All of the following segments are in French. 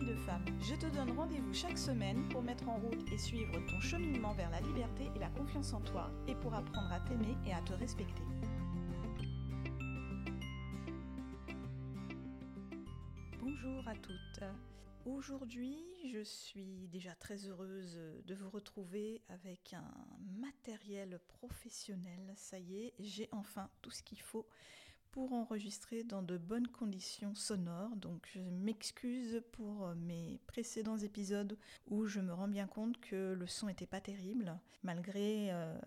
de femme. Je te donne rendez-vous chaque semaine pour mettre en route et suivre ton cheminement vers la liberté et la confiance en toi et pour apprendre à t'aimer et à te respecter. Bonjour à toutes. Aujourd'hui, je suis déjà très heureuse de vous retrouver avec un matériel professionnel. Ça y est, j'ai enfin tout ce qu'il faut pour enregistrer dans de bonnes conditions sonores. Donc je m'excuse pour euh, mes précédents épisodes où je me rends bien compte que le son n'était pas terrible, malgré euh,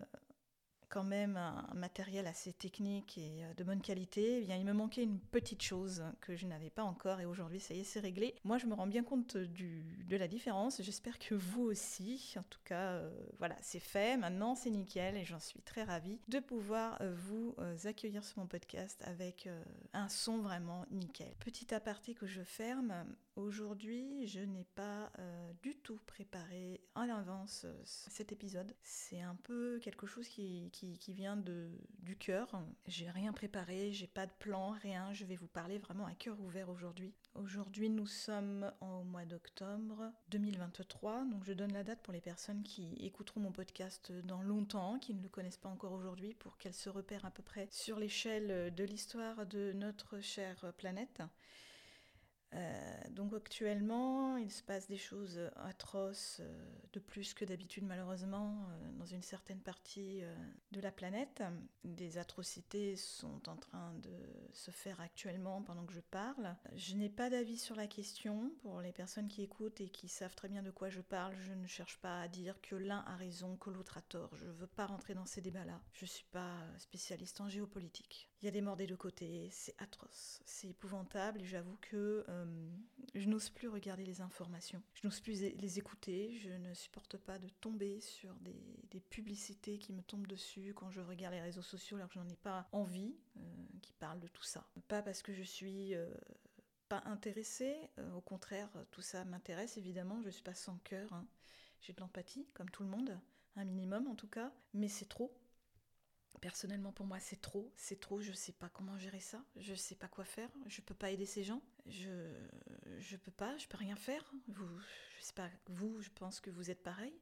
quand même un matériel assez technique et euh, de bonne qualité, eh bien, il me manquait une petite chose que je n'avais pas encore et aujourd'hui ça y est c'est réglé. Moi je me rends bien compte du, de la différence, j'espère que vous aussi. En tout cas euh, voilà c'est fait, maintenant c'est nickel et j'en suis très ravie de pouvoir euh, vous accueillir sur mon podcast avec un son vraiment nickel. Petit aparté que je ferme, Aujourd'hui, je n'ai pas du tout préparé en avance cet épisode. C'est un peu quelque chose qui, vient de, du cœur. J'ai rien préparé, j'ai pas de plan, rien. Je vais vous parler vraiment à cœur ouvert aujourd'hui. Aujourd'hui, nous sommes au mois d'octobre 2023, donc je donne la date pour les personnes qui écouteront mon podcast dans longtemps, qui ne le connaissent pas encore aujourd'hui, pour qu'elles se repèrent à peu près sur l'échelle de l'histoire de notre chère planète. Euh, donc actuellement, il se passe des choses atroces, euh, de plus que d'habitude malheureusement, euh, dans une certaine partie de la planète. Des atrocités sont en train de se faire actuellement pendant que je parle. Je n'ai pas d'avis sur la question. Pour les personnes qui écoutent et qui savent très bien de quoi je parle, je ne cherche pas à dire que l'un a raison, que l'autre a tort. Je ne veux pas rentrer dans ces débats-là. Je ne suis pas spécialiste en géopolitique. Il y a des morts des deux côtés, c'est atroce, c'est épouvantable et j'avoue que euh, je n'ose plus regarder les informations, je n'ose plus les écouter, je ne supporte pas de tomber sur des, publicités qui me tombent dessus quand je regarde les réseaux sociaux alors que je n'en ai pas envie, euh, qui parlent de tout ça. Pas parce que je suis euh, pas intéressée, au contraire, tout ça m'intéresse évidemment, je suis pas sans cœur, hein. j'ai de l'empathie comme tout le monde, un minimum en tout cas, mais c'est trop Personnellement, pour moi, c'est trop, c'est trop. Je sais pas comment gérer ça. Je sais pas quoi faire. Je peux pas aider ces gens. Je, je peux pas. Je peux rien faire. Vous, je sais pas. Vous, je pense que vous êtes pareil.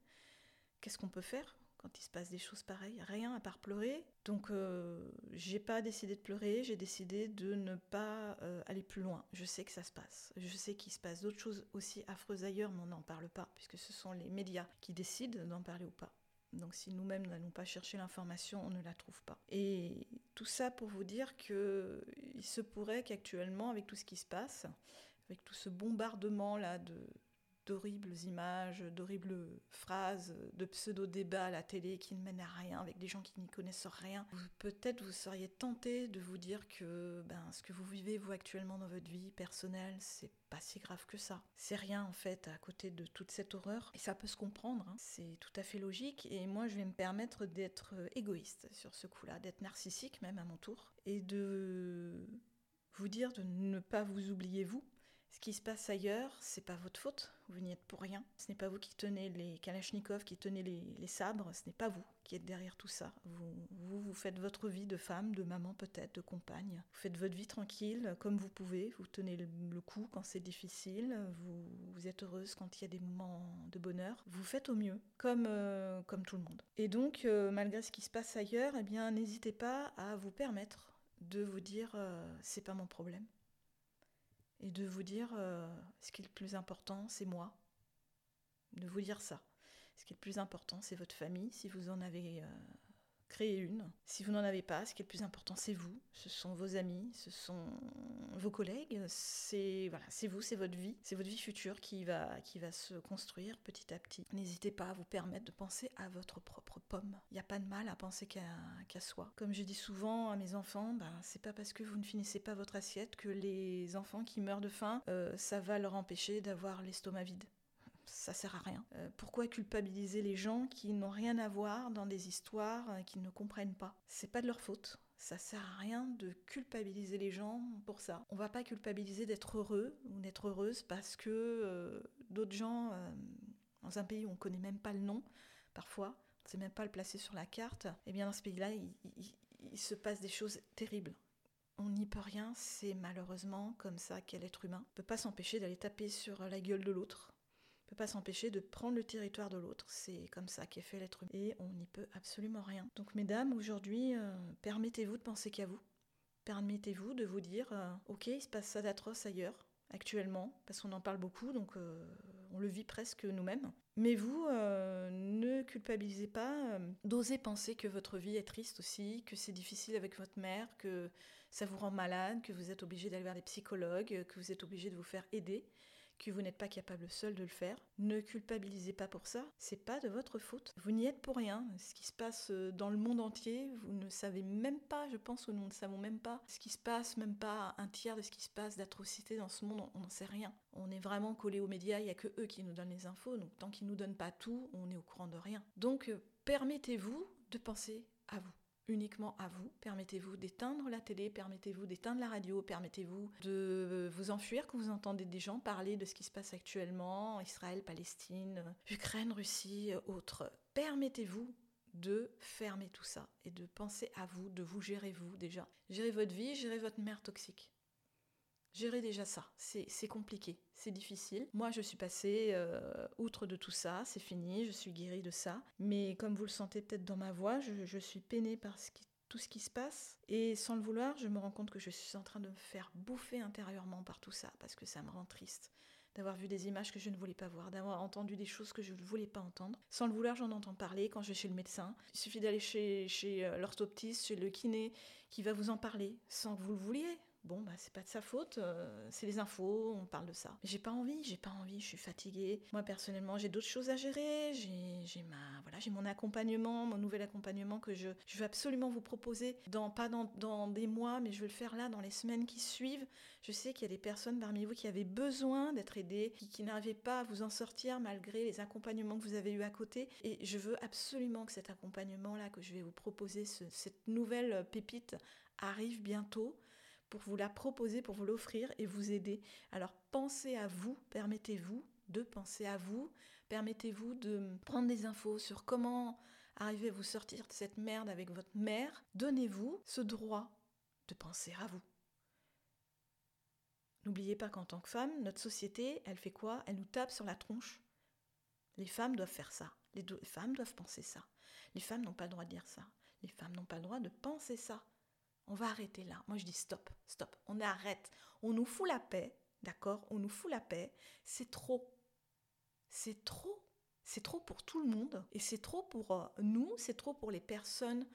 Qu'est-ce qu'on peut faire quand il se passe des choses pareilles? Rien à part pleurer. Donc, euh, j'ai pas décidé de pleurer. J'ai décidé de ne pas euh, aller plus loin. Je sais que ça se passe. Je sais qu'il se passe d'autres choses aussi affreuses ailleurs, mais on n'en parle pas puisque ce sont les médias qui décident d'en parler ou pas. Donc si nous-mêmes n'allons pas chercher l'information, on ne la trouve pas. Et tout ça pour vous dire que il se pourrait qu'actuellement, avec tout ce qui se passe, avec tout ce bombardement là de d'horribles images, d'horribles phrases, de pseudo-débats à la télé qui ne mènent à rien, avec des gens qui n'y connaissent rien. Peut-être vous seriez tenté de vous dire que ben, ce que vous vivez vous actuellement dans votre vie personnelle, c'est pas si grave que ça. C'est rien en fait à côté de toute cette horreur. Et ça peut se comprendre, hein. c'est tout à fait logique. Et moi je vais me permettre d'être égoïste sur ce coup-là, d'être narcissique même à mon tour, et de vous dire de ne pas vous oublier vous, ce qui se passe ailleurs, c'est pas votre faute, vous n'y êtes pour rien. Ce n'est pas vous qui tenez les kalachnikovs, qui tenez les, sabres, ce n'est pas vous qui êtes derrière tout ça. Vous, vous, faites votre vie de femme, de maman peut-être, de compagne. Vous faites votre vie tranquille, comme vous pouvez, vous tenez le, coup quand c'est difficile, vous, vous, êtes heureuse quand il y a des moments de bonheur. Vous faites au mieux, comme, euh, comme tout le monde. Et donc, euh, malgré ce qui se passe ailleurs, eh bien, n'hésitez pas à vous permettre de vous dire euh, c'est pas mon problème et de vous dire euh, ce qui est le plus important, c'est moi. De vous dire ça. Ce qui est le plus important, c'est votre famille, si vous en avez euh, créez une. Si vous n'en avez pas, ce qui est le plus important, c'est vous. Ce sont vos amis, ce sont vos collègues. C'est vous, c'est votre vie, c'est votre vie future qui va qui va se construire petit à petit. N'hésitez pas à vous permettre de penser à votre propre pomme. Il n'y a pas de mal à penser qu'à soi. Comme je dis souvent à mes enfants, ben, c'est pas parce que vous ne finissez pas votre assiette que les enfants qui meurent de faim, euh, ça va leur empêcher d'avoir l'estomac vide ça sert à rien. Euh, pourquoi culpabiliser les gens qui n'ont rien à voir dans des histoires euh, qu'ils ne comprennent pas? C'est pas de leur faute. Ça sert à rien de culpabiliser les gens pour ça. On va pas culpabiliser d'être heureux ou d'être heureuse parce que euh, d'autres gens, dans un pays où on connaît même pas le nom, parfois, on ne sait même pas le placer sur la carte, eh bien dans ce pays-là, il, se passe des choses terribles. On n'y peut rien, c'est malheureusement comme ça qu'est l'être humain. On peut pas s'empêcher d'aller taper sur la gueule de l'autre, ne peut pas s'empêcher de prendre le territoire de l'autre. C'est comme ça qu'est fait l'être humain. Et on n'y peut absolument rien. Donc mesdames, aujourd'hui, euh, permettez-vous de penser qu'à vous. Permettez-vous de vous dire, euh, ok, il se passe ça d'atroce ailleurs, actuellement, parce qu'on en parle beaucoup, donc euh, on le vit presque nous-mêmes. Mais vous, ne culpabilisez pas, d'oser penser que votre vie est triste aussi, que c'est difficile avec votre mère, que ça vous rend malade, que vous êtes obligé d'aller vers des psychologues, que vous êtes obligé de vous faire aider que vous n'êtes pas capable seul de le faire. Ne culpabilisez pas pour ça, c'est pas de votre faute. Vous n'y êtes pour rien. Ce qui se passe euh, dans le monde entier, vous ne savez même pas, je pense, ou nous ne savons même pas ce qui se passe, même pas un tiers de ce qui se passe d'atrocité dans ce monde, on n'en sait rien. On est vraiment collé aux médias, il n'y a que eux qui nous donnent les infos, donc tant qu'ils nous donnent pas tout, on est au courant de rien. Donc euh, permettez-vous de penser à vous uniquement à vous. Permettez-vous d'éteindre la télé, permettez-vous d'éteindre la radio, permettez-vous de vous enfuir quand vous entendez des gens parler de ce qui se passe actuellement, Israël, Palestine, Ukraine, Russie, autres. Permettez-vous de fermer tout ça et de penser à vous, de vous gérer vous déjà. Gérez votre vie, gérez votre mère toxique. Gérer déjà ça, c'est compliqué, c'est difficile. Moi, je suis passée euh, outre de tout ça, c'est fini, je suis guérie de ça. Mais comme vous le sentez peut-être dans ma voix, je, suis peinée par tout ce qui se passe. Et sans le vouloir, je me rends compte que je suis en train de me faire bouffer intérieurement par tout ça, parce que ça me rend triste d'avoir vu des images que je ne voulais pas voir, d'avoir entendu des choses que je ne voulais pas entendre. Sans le vouloir, j'en entends parler quand je vais chez le médecin. Il suffit d'aller chez, chez euh, l'orthoptiste, chez le kiné, qui va vous en parler, sans que vous le vouliez bon bah c'est pas de sa faute, euh, c'est les infos, on parle de ça. J'ai pas envie, j'ai pas envie, je suis fatiguée. Moi personnellement, j'ai d'autres choses à gérer, j'ai ma voilà, j'ai mon accompagnement, mon nouvel accompagnement que je, je veux absolument vous proposer dans pas dans, dans, des mois, mais je veux le faire là dans les semaines qui suivent. Je sais qu'il y a des personnes parmi vous qui avaient besoin d'être aidées, qui, qui n'arrivaient pas à vous en sortir malgré les accompagnements que vous avez eu à côté et je veux absolument que cet accompagnement là que je vais vous proposer cette nouvelle pépite arrive bientôt vous la proposer, pour vous l'offrir et vous aider. Alors pensez à vous, permettez-vous de penser à vous, permettez-vous de prendre des infos sur comment arriver à vous sortir de cette merde avec votre mère. Donnez-vous ce droit de penser à vous. N'oubliez pas qu'en tant que femme, notre société, elle fait quoi? Elle nous tape sur la tronche. Les femmes doivent faire ça. Les, les femmes doivent penser ça. Les femmes n'ont pas le droit de dire ça. Les femmes n'ont pas le droit de penser ça. On va arrêter là. Moi, je dis stop, stop. On arrête. On nous fout la paix, d'accord? On nous fout la paix. C'est trop. C'est trop. C'est trop pour tout le monde. Et c'est trop pour euh, nous, c'est trop pour les personnes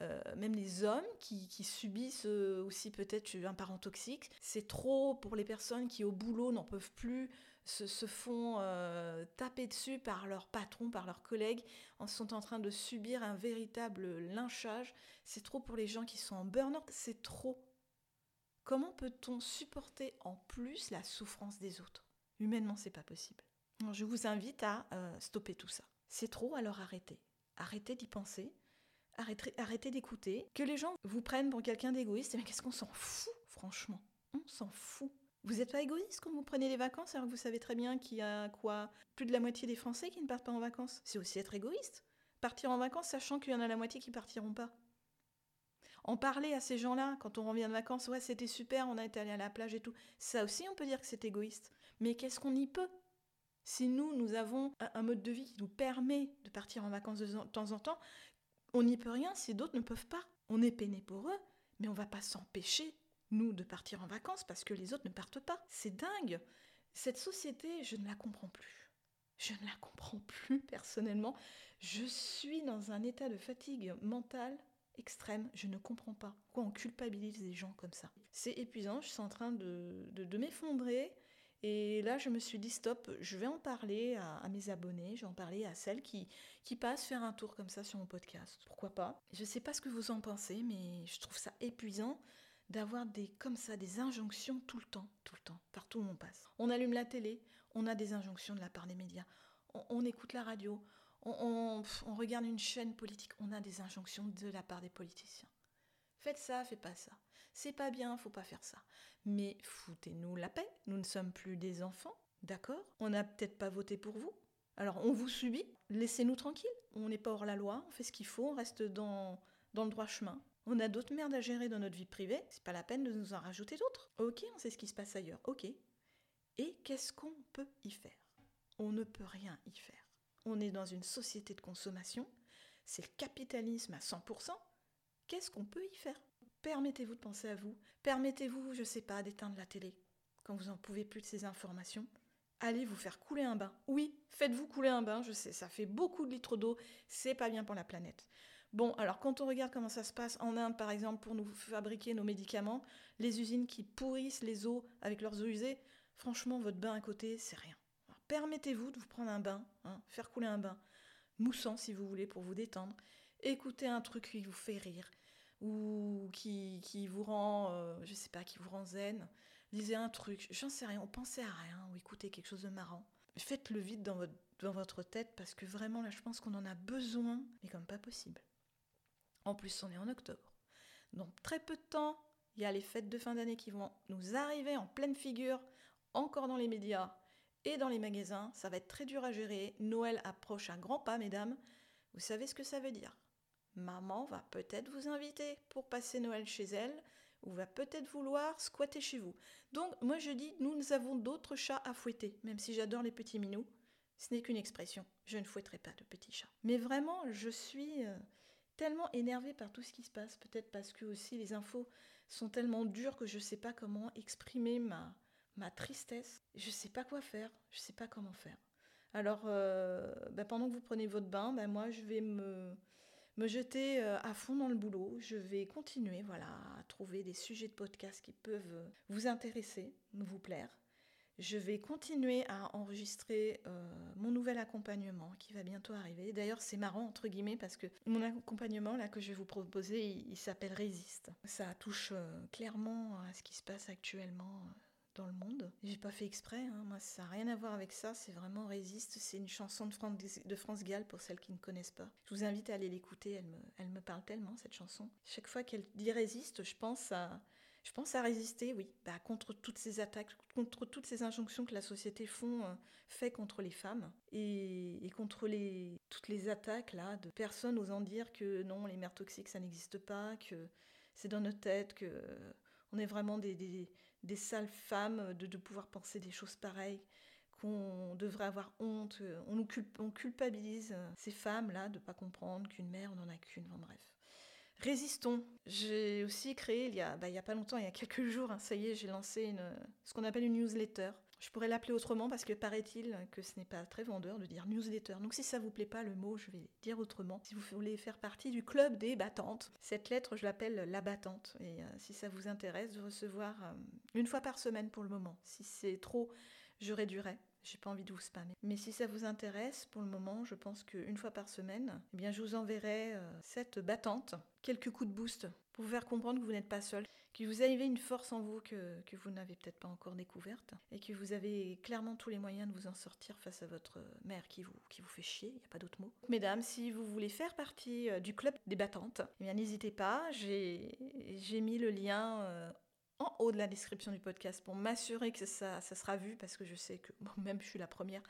euh, même les hommes qui, subissent euh, aussi peut-être un parent toxique. C'est trop pour les personnes qui au boulot n'en peuvent plus, se, font euh, taper dessus par leur patron, par leurs collègues, en sont en train de subir un véritable lynchage. C'est trop pour les gens qui sont en burn-out, c'est trop. Comment peut-on supporter en plus la souffrance des autres? Humainement, c'est pas possible. je vous invite à stopper tout ça. C'est trop, alors arrêtez. Arrêtez d'y penser arrêtez, d'écouter, que les gens vous prennent pour quelqu'un d'égoïste, mais qu'est-ce qu'on s'en fout, franchement? On s'en fout. Vous n'êtes pas égoïste quand vous prenez des vacances alors que vous savez très bien qu'il y a quoi Plus de la moitié des Français qui ne partent pas en vacances. C'est aussi être égoïste. Partir en vacances sachant qu'il y en a la moitié qui partiront pas. En parler à ces gens-là quand on revient de vacances, ouais c'était super, on a été allé à la plage et tout. Ça aussi on peut dire que c'est égoïste. Mais qu'est-ce qu'on y peut? Si nous, nous avons un mode de vie qui nous permet de partir en vacances de temps en temps, on n'y peut rien si d'autres ne peuvent pas. On est peiné pour eux, mais on va pas s'empêcher, nous, de partir en vacances parce que les autres ne partent pas. C'est dingue. Cette société, je ne la comprends plus. Je ne la comprends plus personnellement. Je suis dans un état de fatigue mentale extrême. Je ne comprends pas pourquoi on culpabilise les gens comme ça. C'est épuisant, je suis en train de, de, m'effondrer. Et là, je me suis dit, stop, je vais en parler à, mes abonnés, je vais en parler à celles qui, qui passent faire un tour comme ça sur mon podcast. Pourquoi pas? Je ne sais pas ce que vous en pensez, mais je trouve ça épuisant d'avoir des comme ça des injonctions tout le temps, tout le temps, partout où on passe. On allume la télé, on a des injonctions de la part des médias. On, écoute la radio, on, regarde une chaîne politique, on a des injonctions de la part des politiciens. Faites ça, faites pas ça. C'est pas bien, faut pas faire ça. Mais foutez-nous la paix, nous ne sommes plus des enfants, d'accord? On n'a peut-être pas voté pour vous. Alors on vous subit, laissez-nous tranquilles. On n'est pas hors la loi, on fait ce qu'il faut, on reste dans, dans le droit chemin. On a d'autres merdes à gérer dans notre vie privée, c'est pas la peine de nous en rajouter d'autres. Ok, on sait ce qui se passe ailleurs, ok. Et qu'est-ce qu'on peut y faire? On ne peut rien y faire. On est dans une société de consommation, c'est le capitalisme à 100%. Qu'est-ce qu'on peut y faire? Permettez-vous de penser à vous. Permettez-vous, je sais pas, d'éteindre la télé quand vous en pouvez plus de ces informations. Allez vous faire couler un bain. Oui, faites-vous couler un bain, je sais, ça fait beaucoup de litres d'eau, c'est pas bien pour la planète. Bon, alors quand on regarde comment ça se passe en Inde, par exemple, pour nous fabriquer nos médicaments, les usines qui pourrissent les eaux avec leurs eaux usées, franchement, votre bain à côté, c'est rien. Permettez-vous de vous prendre un bain, hein, faire couler un bain, moussant si vous voulez, pour vous détendre. Écoutez un truc qui vous fait rire, ou qui, vous rend, euh, je sais pas, qui vous rend zen. Lisez un truc, j'en sais rien, pensez à rien, ou écoutez quelque chose de marrant. Faites le vide dans votre, dans votre tête, parce que vraiment, là, je pense qu'on en a besoin, mais comme pas possible. En plus, on est en octobre. Donc très peu de temps, il y a les fêtes de fin d'année qui vont nous arriver en pleine figure, encore dans les médias et dans les magasins. Ça va être très dur à gérer. Noël approche à grands pas, mesdames. Vous savez ce que ça veut dire Maman va peut-être vous inviter pour passer Noël chez elle ou va peut-être vouloir squatter chez vous. Donc moi je dis, nous, avons d'autres chats à fouetter, même si j'adore les petits minous. Ce n'est qu'une expression. Je ne fouetterai pas de petits chats. Mais vraiment, je suis... Euh, tellement énervée par tout ce qui se passe, peut-être parce que aussi les infos sont tellement dures que je ne sais pas comment exprimer ma, ma tristesse. Je ne sais pas quoi faire, je ne sais pas comment faire. Alors, euh, bah, pendant que vous prenez votre bain, bah, moi, je vais me, me jeter euh, à fond dans le boulot. Je vais continuer voilà, à trouver des sujets de podcast qui peuvent vous intéresser, vous plaire. Je vais continuer à enregistrer euh, mon nouvel accompagnement qui va bientôt arriver. D'ailleurs, c'est marrant, entre guillemets, parce que mon accompagnement là, que je vais vous proposer, il, s'appelle Résiste. Ça touche euh, clairement à ce qui se passe actuellement euh, dans le monde. J'ai pas fait exprès, hein. moi ça n'a rien à voir avec ça, c'est vraiment Résiste, c'est une chanson de, de France Gall pour celles qui ne connaissent pas. Je vous invite à aller l'écouter, elle me, elle me parle tellement cette chanson. Chaque fois qu'elle dit Résiste, je pense à, je pense à résister, oui, bah, contre toutes ces attaques, contre toutes ces injonctions que la société font, euh, fait contre les femmes et, contre toutes les attaques là de personnes osant dire que non, les mères toxiques ça n'existe pas, que c'est dans notre tête, que euh, on est vraiment des, des, sales femmes de, de, pouvoir penser des choses pareilles qu'on devrait avoir honte, on, culpabilise ces femmes-là de ne pas comprendre qu'une mère, on n'en a qu'une, bref. Résistons. J'ai aussi créé, il y, a, bah, il y a pas longtemps, il y a quelques jours, hein, ça y est, j'ai lancé ce qu'on appelle une newsletter. Je pourrais l'appeler autrement parce que paraît-il que ce n'est pas très vendeur de dire newsletter. Donc si ça vous plaît pas le mot, je vais dire autrement. Si vous voulez faire partie du club des battantes, cette lettre je l'appelle la battante. Et euh, si ça vous intéresse de recevoir euh, une fois par semaine pour le moment. Si c'est trop, je réduirai. J'ai pas envie de vous spammer. Mais si ça vous intéresse, pour le moment, je pense qu'une fois par semaine, eh bien, je vous enverrai euh, cette battante, quelques coups de boost pour vous faire comprendre que vous n'êtes pas seul, que vous avez une force en vous que, que vous n'avez peut-être pas encore découverte et que vous avez clairement tous les moyens de vous en sortir face à votre mère qui vous, qui vous fait chier, il n'y a pas d'autre mot. Mesdames, si vous voulez faire partie euh, du club des battantes, eh bien n'hésitez pas, j'ai mis le lien euh, en haut de la description du podcast pour m'assurer que ça, sera vu parce que je sais que même je suis la première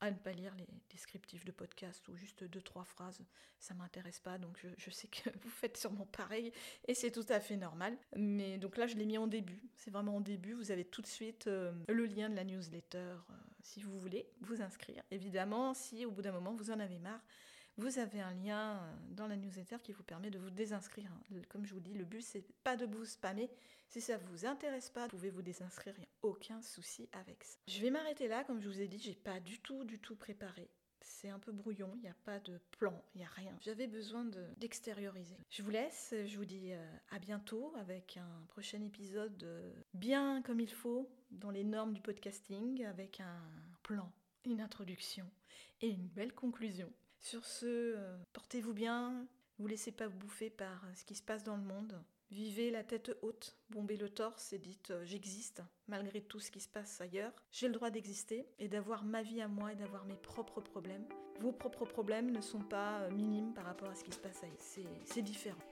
à ne pas lire les descriptifs de podcast ou juste deux trois phrases. Ça m'intéresse pas donc je, sais que vous faites sûrement pareil et c'est tout à fait normal. Mais donc là je l'ai mis en début. C'est vraiment en début. Vous avez tout de suite euh, le lien de la newsletter euh, si vous voulez vous inscrire. Évidemment si au bout d'un moment vous en avez marre vous avez un lien euh, dans la newsletter qui vous permet de vous désinscrire. Comme je vous dis, le but c'est pas de vous spammer. Si ça vous intéresse pas, vous pouvez vous désinscrire, il n'y a aucun souci avec ça. Je vais m'arrêter là, comme je vous ai dit, j'ai pas du tout, du tout préparé. C'est un peu brouillon, il n'y a pas de plan, il n'y a rien. J'avais besoin d'extérioriser. je vous laisse, je vous dis euh, à bientôt avec un prochain épisode euh, bien comme il faut, dans les normes du podcasting, avec un plan, une introduction et une belle conclusion. Sur ce, euh, portez-vous bien, vous laissez pas bouffer par ce qui se passe dans le monde. Vivez la tête haute, bombez le torse et dites euh, j'existe malgré tout ce qui se passe ailleurs. J'ai le droit d'exister et d'avoir ma vie à moi et d'avoir mes propres problèmes. Vos propres problèmes ne sont pas euh, minimes par rapport à ce qui se passe ailleurs. C'est différent.